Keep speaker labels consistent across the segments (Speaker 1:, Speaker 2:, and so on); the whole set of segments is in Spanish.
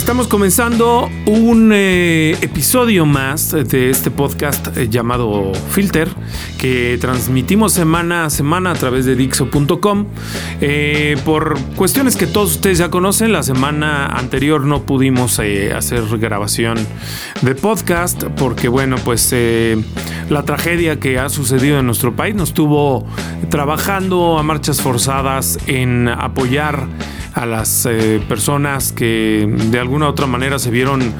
Speaker 1: Estamos comenzando un eh, episodio más de este podcast eh, llamado Filter, que transmitimos semana a semana a través de Dixo.com. Eh, por cuestiones que todos ustedes ya conocen, la semana anterior no pudimos hacer grabación de podcast porque, bueno, pues la tragedia que ha sucedido en nuestro país nos tuvo trabajando a marchas forzadas en apoyar a las eh, personas que de alguna u otra manera se vieron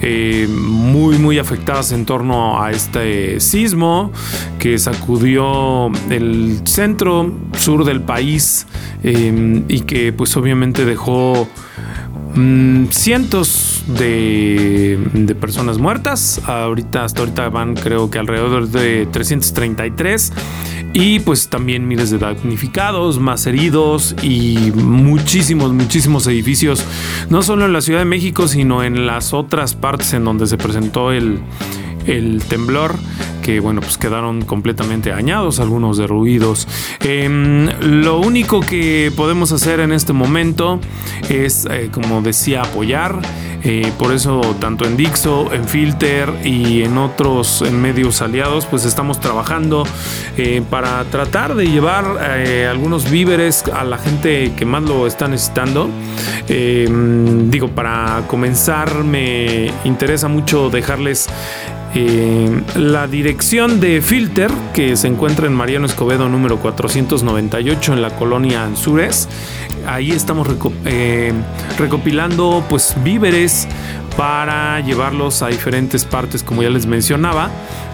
Speaker 1: eh, muy muy afectadas en torno a este sismo que sacudió el centro sur del país eh, y que pues obviamente dejó mm, cientos de, personas muertas. Ahorita, hasta ahorita van creo que alrededor de 333 y pues también miles de damnificados, más heridos y muchísimos, muchísimos edificios, no solo en la Ciudad de México, sino en las otras partes en donde se presentó el temblor que bueno pues quedaron completamente dañados algunos derruidos em, lo único que podemos hacer en este momento es eh, como decía apoyar eh, por eso tanto en Dixo, en Filter y en otros medios aliados, pues estamos trabajando eh, para tratar de llevar algunos víveres a la gente que más lo está necesitando. Em, digo, para comenzar me interesa mucho dejarles eh, la dirección de Filter, que se encuentra en Mariano Escobedo número 498 en la colonia Anzures. Ahí estamos eh, recopilando pues víveres para llevarlos a diferentes partes, como ya les mencionaba.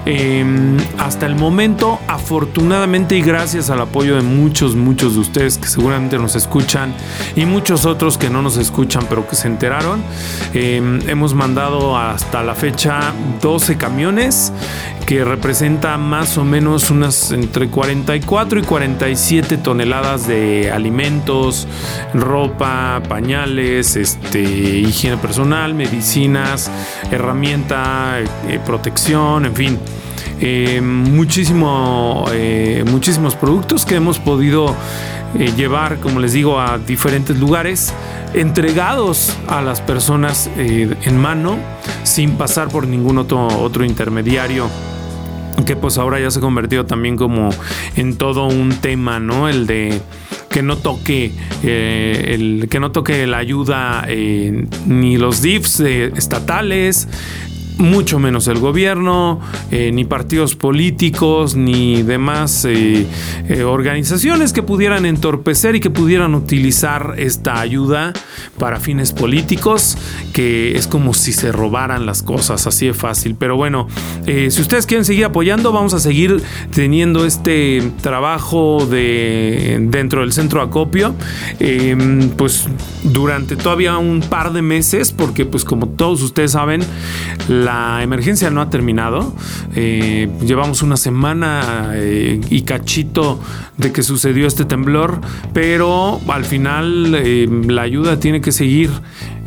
Speaker 1: Em, hasta el momento, afortunadamente y gracias al apoyo de muchos, muchos de ustedes que seguramente nos escuchan y muchos otros que no nos escuchan pero que se enteraron, em, hemos mandado hasta la fecha 12 camiones que representan más o menos unas entre 44 y 47 toneladas de alimentos, ropa, pañales, este, higiene personal, medicinas, herramienta, eh, protección, en fin. Eh, muchísimo, eh, muchísimos productos que hemos podido llevar, como les digo, a diferentes lugares, entregados a las personas en mano, sin pasar por ningún otro, otro intermediario que pues ahora ya se ha convertido también como en todo un tema, ¿no? El de que no toque el que no toque la ayuda ni los DIFs estatales mucho menos el gobierno, eh, ni partidos políticos, ni demás eh, eh, organizaciones que pudieran entorpecer y que pudieran utilizar esta ayuda para fines políticos, que es como si se robaran las cosas, así de fácil. Pero bueno, si ustedes quieren seguir apoyando, vamos a seguir teniendo este trabajo de dentro del centro acopio, pues durante todavía un par de meses, porque pues como todos ustedes saben, la emergencia no ha terminado. Eh, llevamos una semana eh, y cachito de que sucedió este temblor, pero al final eh, la ayuda tiene que seguir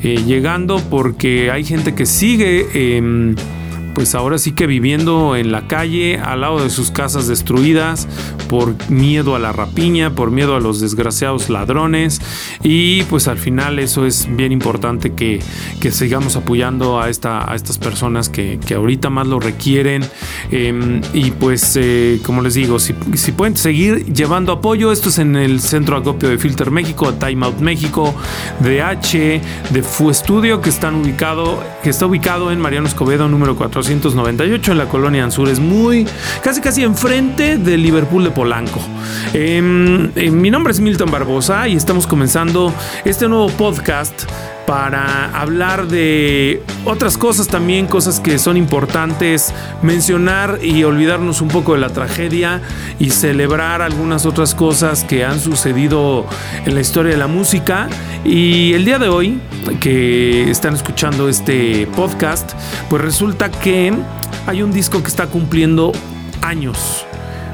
Speaker 1: llegando porque hay gente que sigue em, pues ahora sí que viviendo en la calle, al lado de sus casas destruidas, por miedo a la rapiña, por miedo a los desgraciados ladrones. Y pues al final eso es bien importante que, sigamos apoyando a, esta, a estas personas que, ahorita más lo requieren. Em, y pues eh, como les digo, si, pueden seguir llevando apoyo, esto es en el Centro Acopio de Filter México, Time Out México, DH, de Fu Estudio, que, están ubicado, que está ubicado en Mariano Escobedo número 4 498 en la colonia Anzures, muy casi casi enfrente del Liverpool de Polanco. Em, em, mi nombre es Milton Barbosa y estamos comenzando este nuevo podcast para hablar de otras cosas también, cosas que son importantes mencionar y olvidarnos un poco de la tragedia y celebrar algunas otras cosas que han sucedido en la historia de la música. Y el día de hoy, que están escuchando este podcast, pues resulta que hay un disco que está cumpliendo años.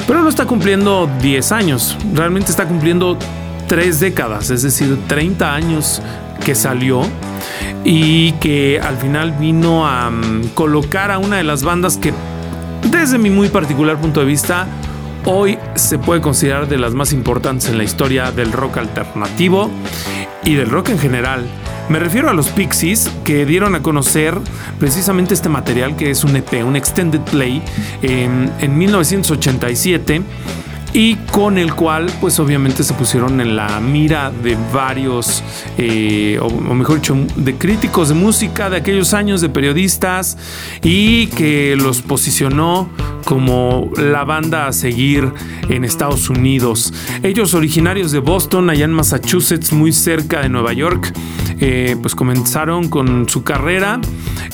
Speaker 1: Pero no está cumpliendo 10 años, realmente está cumpliendo tres décadas, es decir, 30 años que salió y que al final vino a mm, colocar a una de las bandas que desde mi muy particular punto de vista hoy se puede considerar de las más importantes en la historia del rock alternativo y del rock en general. Me refiero a los Pixies que dieron a conocer precisamente este material que es un EP, un extended play, en 1987 y con el cual pues obviamente se pusieron en la mira de varios, eh, o, mejor dicho, de críticos de música de aquellos años, de periodistas, y que los posicionó como la banda a seguir en Estados Unidos. Ellos originarios de Boston, allá en Massachusetts, muy cerca de Nueva York, eh, pues comenzaron con su carrera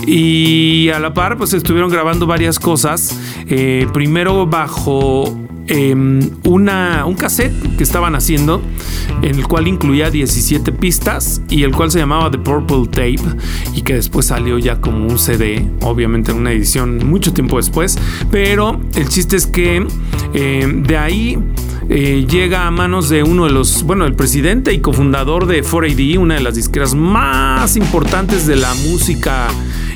Speaker 1: y a la par pues estuvieron grabando varias cosas, eh, primero bajo Em, una, un cassette que estaban haciendo, en el cual incluía 17 pistas y el cual se llamaba The Purple Tape y que después salió ya como un CD, obviamente en una edición mucho tiempo después, pero el chiste es que em, de ahí eh, llega a manos de uno de los, bueno, el presidente y cofundador de 4AD, una de las disqueras más importantes de la música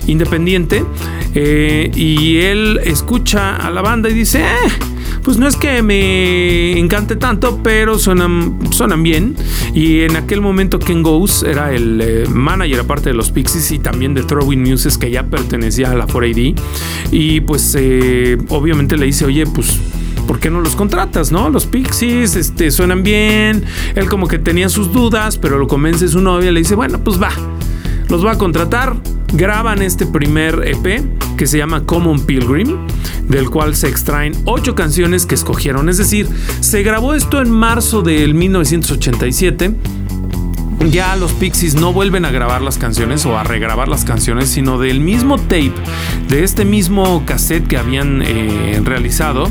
Speaker 1: independiente, eh, y él escucha a la banda y dice, eh, pues no es que me encante tanto, pero suenan, suenan bien. Y en aquel momento Ken Goes era el eh, manager aparte de los Pixies y también de Throwing Muses que ya pertenecía a la 4AD. Y pues eh, obviamente le dice, oye, pues ¿por qué no los contratas, no? Los Pixies este, suenan bien. Él como que tenía sus dudas, pero lo convence su novia. Le dice, bueno, pues va, los va a contratar. Graban este primer EP que se llama Common Pilgrim del cual se extraen ocho canciones que escogieron. Es decir, se grabó esto en marzo del 1987 ya los Pixies no vuelven a grabar las canciones o a regrabar las canciones, sino del mismo tape, de este mismo cassette que habían eh, realizado,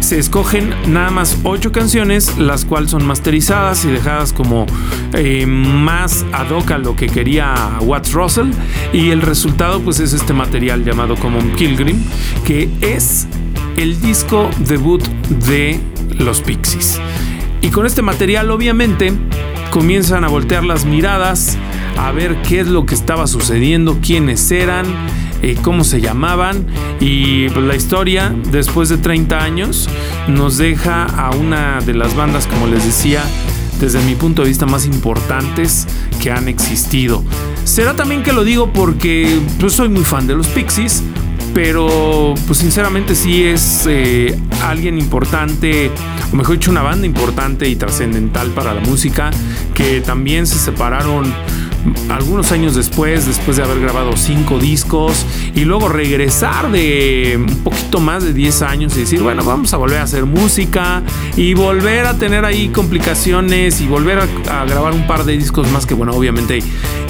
Speaker 1: se escogen nada más ocho canciones, las cuales son masterizadas y dejadas como eh, más ad hoc a lo que quería Watts Russell. Y el resultado, pues, es este material llamado Common Pilgrim, que es el disco debut de los Pixies. Y con este material, obviamente, comienzan a voltear las miradas, a ver qué es lo que estaba sucediendo, quiénes eran, eh, cómo se llamaban y pues, la historia después de 30 años nos deja a una de las bandas, como les decía, desde mi punto de vista más importantes que han existido. Será también que lo digo porque pues, soy muy fan de los Pixies, pero pues sinceramente sí es eh, alguien importante, o mejor dicho, una banda importante y trascendental para la música, que también se separaron algunos años después, después de haber grabado cinco discos y luego regresar de un poquito más de 10 años y decir, bueno, vamos a volver a hacer música y volver a tener ahí complicaciones y volver a, grabar un par de discos más que, bueno, obviamente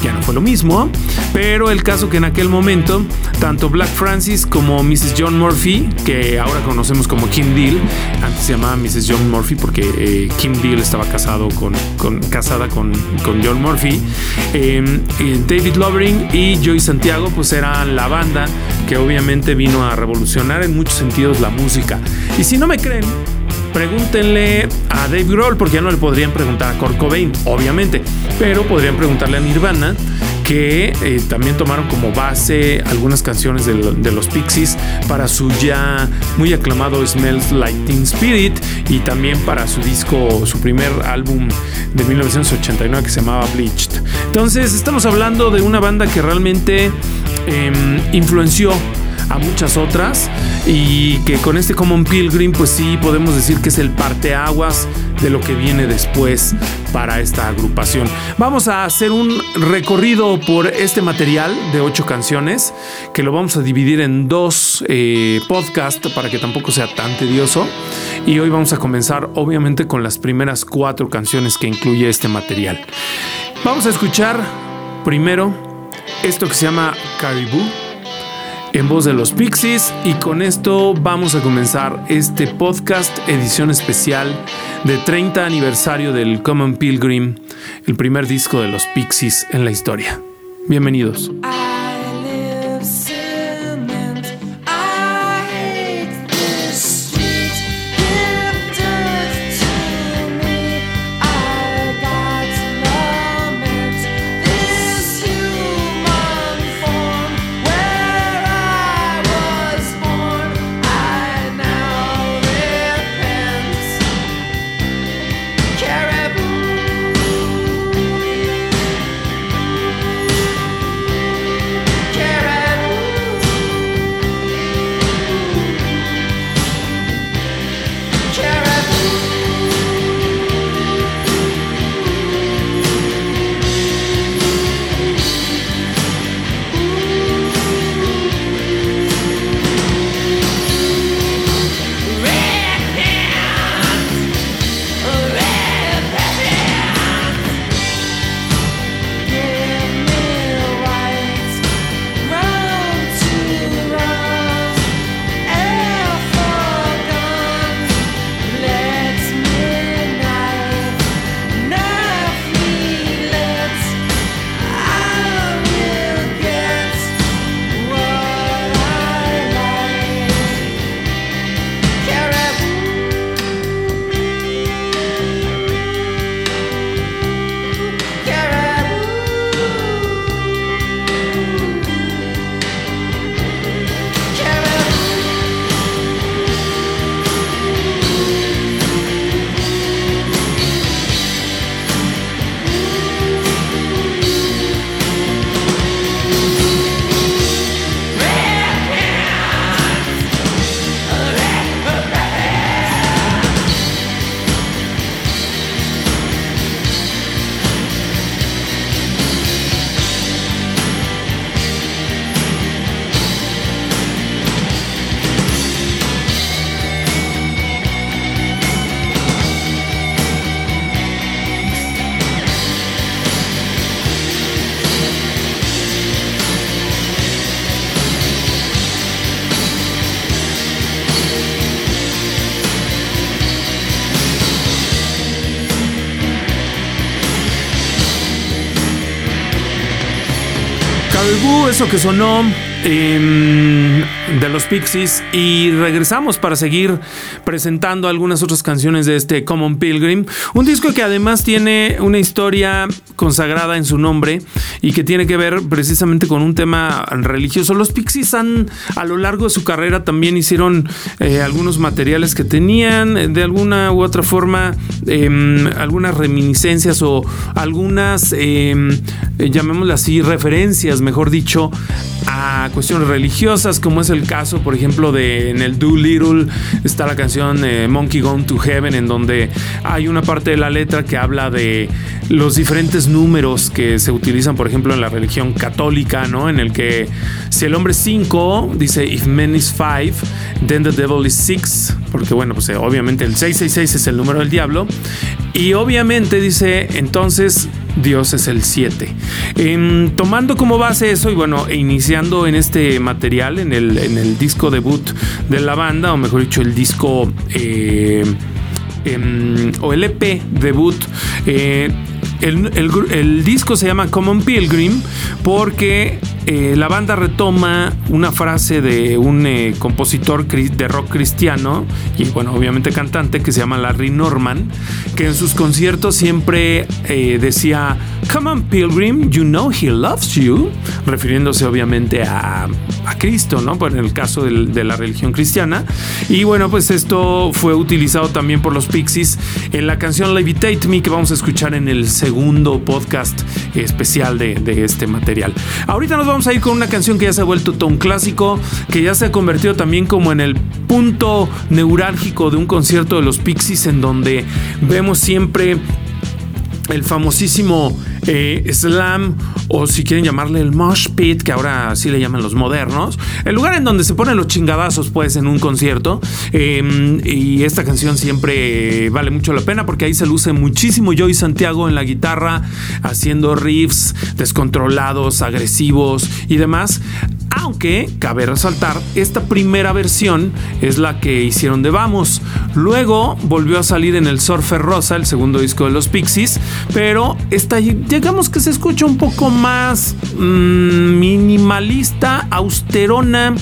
Speaker 1: ya no fue lo mismo, pero el caso que en aquel momento, tanto Black Francis como Mrs. John Murphy, que ahora conocemos como Kim Deal, antes se llamaba Mrs. John Murphy porque eh, Kim Deal estaba casado con, casada con, con John Murphy, Em, David Lovering y Joey Santiago pues eran la banda que obviamente vino a revolucionar en muchos sentidos la música. Y si no me creen, pregúntenle a Dave Grohl, porque ya no le podrían preguntar a Kurt Cobain, obviamente, pero podrían preguntarle a Nirvana, que eh, también tomaron como base algunas canciones de, los Pixies para su ya muy aclamado Smells Like Teen Spirit y también para su disco, su primer álbum de 1989 que se llamaba Bleached. Entonces estamos hablando de una banda que realmente em, influenció a muchas otras y que con este Common Pilgrim pues sí podemos decir que es el parteaguas de lo que viene después para esta agrupación. Vamos a hacer un recorrido por este material de ocho canciones que lo vamos a dividir en dos eh, podcasts para que tampoco sea tan tedioso y hoy vamos a comenzar obviamente con las primeras cuatro canciones que incluye este material. Vamos a escuchar primero esto que se llama Caribou en voz de los Pixies y con esto vamos a comenzar este podcast edición especial de 30 aniversario del Common Pilgrim, el primer disco de los Pixies en la historia. Bienvenidos. Caribou, eso que sonó em, de los Pixies y regresamos para seguir presentando algunas otras canciones de este Common Pilgrim, un disco que además tiene una historia consagrada en su nombre y que tiene que ver precisamente con un tema religioso. Los Pixies han a lo largo de su carrera también hicieron eh, algunos materiales que tenían de alguna u otra forma em, algunas reminiscencias o algunas, llamémosle así, referencias mejor dicho, a cuestiones religiosas, como es el caso, por ejemplo, de en el Do Little está la canción eh, Monkey Gone to Heaven, en donde hay una parte de la letra que habla de los diferentes números que se utilizan, por ejemplo, en la religión católica, ¿no? En el que si el hombre es 5, dice if man is 5, then the devil is 6, porque bueno, pues eh, obviamente el 666 es el número del diablo, y obviamente dice entonces Dios es el 7. tomando como base eso y bueno, e iniciando en este material, en el, en el disco debut de la banda, o mejor dicho, el disco eh, em, o el EP debut, eh, el, disco se llama Common Pilgrim porque eh, la banda retoma una frase de un eh, compositor de rock cristiano y bueno, obviamente cantante que se llama Larry Norman, que en sus conciertos siempre eh, decía, Come on Pilgrim, you know he loves you, refiriéndose obviamente a, Cristo, ¿no? En el caso de la religión cristiana. Y bueno, pues esto fue utilizado también por los Pixies en la canción Levitate Me que vamos a escuchar en el segundo podcast especial de, de este material. Ahorita nos vamos a ir con una canción que ya se ha vuelto un clásico, que ya se ha convertido también como en el punto neurálgico de un concierto de los Pixies en donde vemos siempre el famosísimo eh, slam o si quieren llamarle el mosh pit, que ahora sí le llaman los modernos, el lugar en donde se ponen los chingadazos pues en un concierto em, y esta canción siempre vale mucho la pena porque ahí se luce muchísimo Joey Santiago en la guitarra haciendo riffs descontrolados, agresivos y demás. Aunque cabe resaltar, esta primera versión es la que hicieron de Vamos. Luego volvió a salir en el Surfer Rosa, el segundo disco de los Pixies, pero esta digamos que se escucha un poco más mm, minimalista, austerona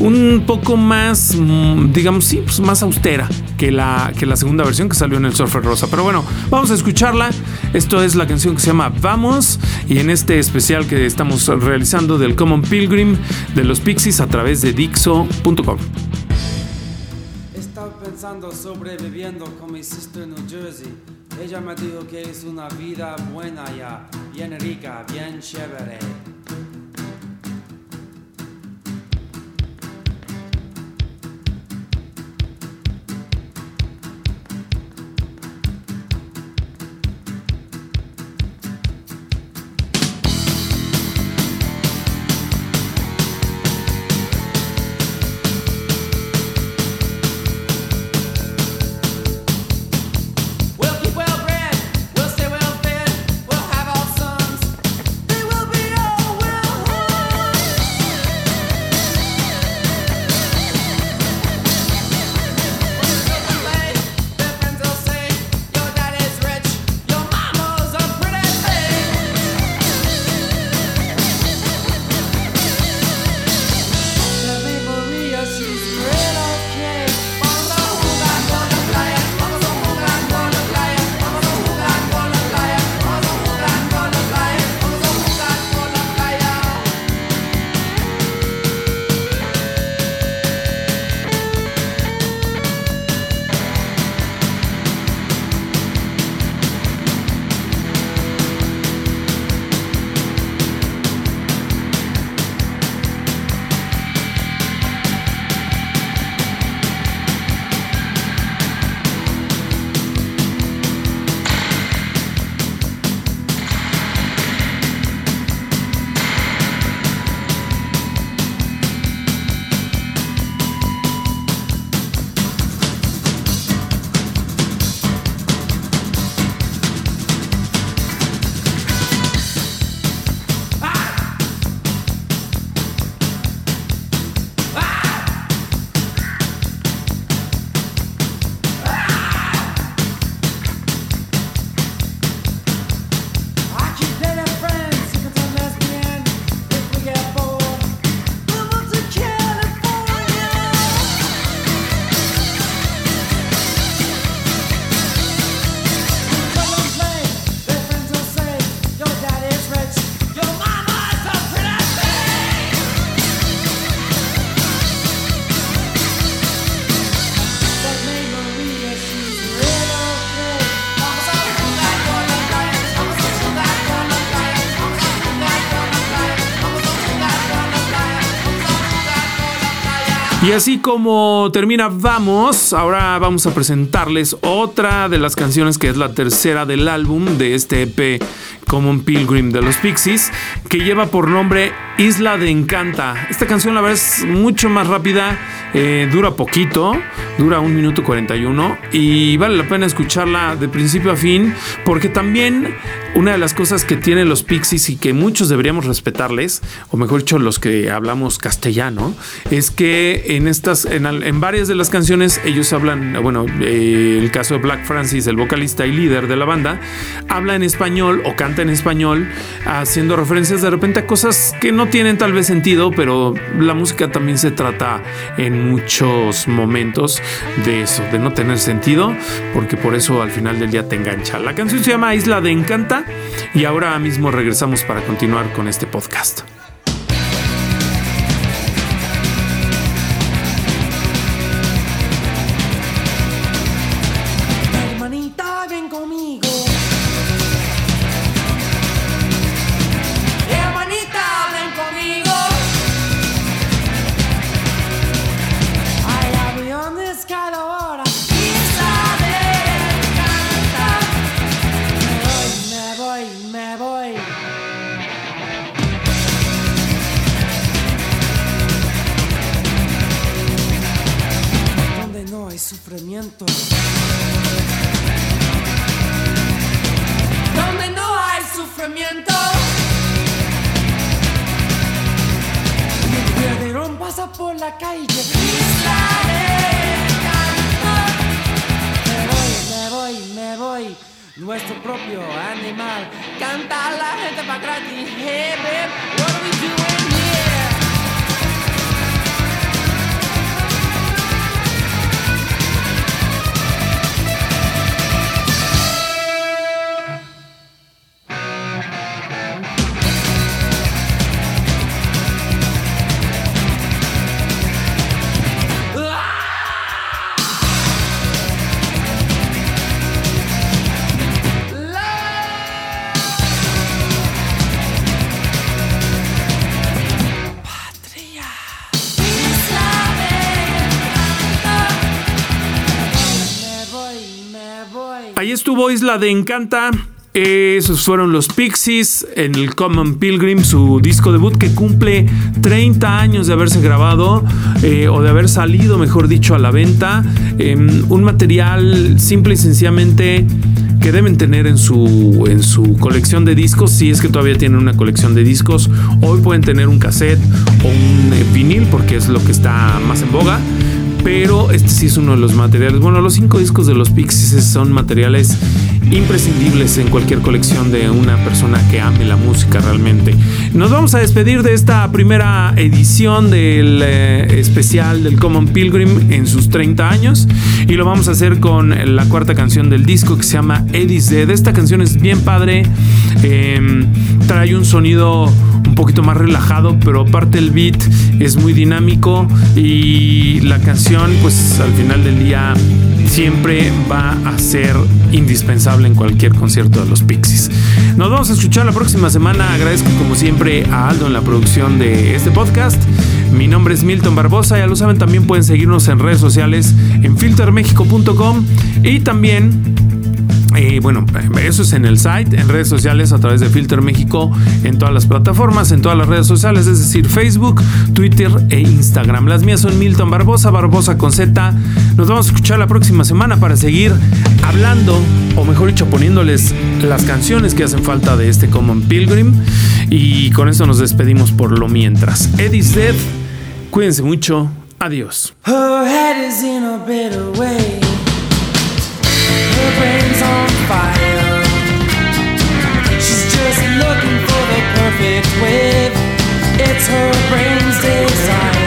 Speaker 1: un poco más, mm, digamos, sí, pues más austera que la, que la segunda versión que salió en el Surfer Rosa. Pero bueno, vamos a escucharla. Esto es la canción que se llama Vamos. Y en este especial que estamos realizando del Common Pilgrim de los Pixies a través de Dixo.com.
Speaker 2: Estaba pensando sobreviviendo con mi sister en New Jersey. Ella me dijo que es una vida buena ya, bien rica, bien chévere.
Speaker 1: Y así como termina Vamos, ahora vamos a presentarles otra de las canciones que es la tercera del álbum de este EP Common Pilgrim de los Pixies, que lleva por nombre Isla de Encanta. Esta canción la verdad es mucho más rápida, eh, dura poquito, dura un minuto 41 y vale la pena escucharla de principio a fin porque también una de las cosas que tienen los Pixies y que muchos deberíamos respetarles, o mejor dicho los que hablamos castellano, es que en estas, en, varias de las canciones ellos hablan, bueno, eh, el caso de Black Francis, el vocalista y líder de la banda, habla en español o canta en español, haciendo referencias de repente a cosas que no tienen tal vez sentido, pero la música también se trata en muchos momentos de eso, de no tener sentido, porque por eso al final del día te engancha. La canción se llama Isla de Encanta y ahora mismo regresamos para continuar con este podcast. Bagradinho, rebeber. Estuvo Isla de Encanta. Esos fueron los Pixies en el Common Pilgrim, su disco debut que cumple 30 años de haberse grabado eh, o de haber salido, mejor dicho, a la venta. Em, un material simple y sencillamente que deben tener en su, en su colección de discos, si es que todavía tienen una colección de discos. Hoy pueden tener un cassette o un eh, vinil porque es lo que está más en boga pero este sí es uno de los materiales. Bueno, los cinco discos de los Pixies son materiales imprescindibles en cualquier colección de una persona que ame la música realmente. Nos vamos a despedir de esta primera edición del eh, especial del Common Pilgrim en sus 30 años y lo vamos a hacer con la cuarta canción del disco que se llama Eddie's Dead. Esta canción es bien padre, em, trae un sonido un poquito más relajado, pero aparte el beat es muy dinámico y la canción pues al final del día siempre va a ser indispensable en cualquier concierto de los Pixies. Nos vamos a escuchar la próxima semana. Agradezco como siempre a Aldo en la producción de este podcast. Mi nombre es Milton Barbosa, ya lo saben, también pueden seguirnos en redes sociales en filtermexico.com y también eh, bueno, eso es en el site, en redes sociales a través de Filter México, en todas las plataformas, en todas las redes sociales, es decir, Facebook, Twitter e Instagram. Las mías son Milton Barbosa, Barbosa con Z. Nos vamos a escuchar la próxima semana para seguir hablando, o mejor dicho, poniéndoles las canciones que hacen falta de este Common Pilgrim. Y con esto nos despedimos por lo mientras. Eddie's Dead, cuídense mucho, adiós. Brain's on fire. She's just looking for the perfect wave. It's her brain's desire.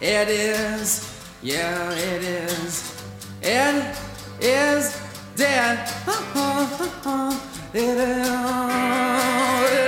Speaker 2: It is, yeah, it is. It is dead. It is.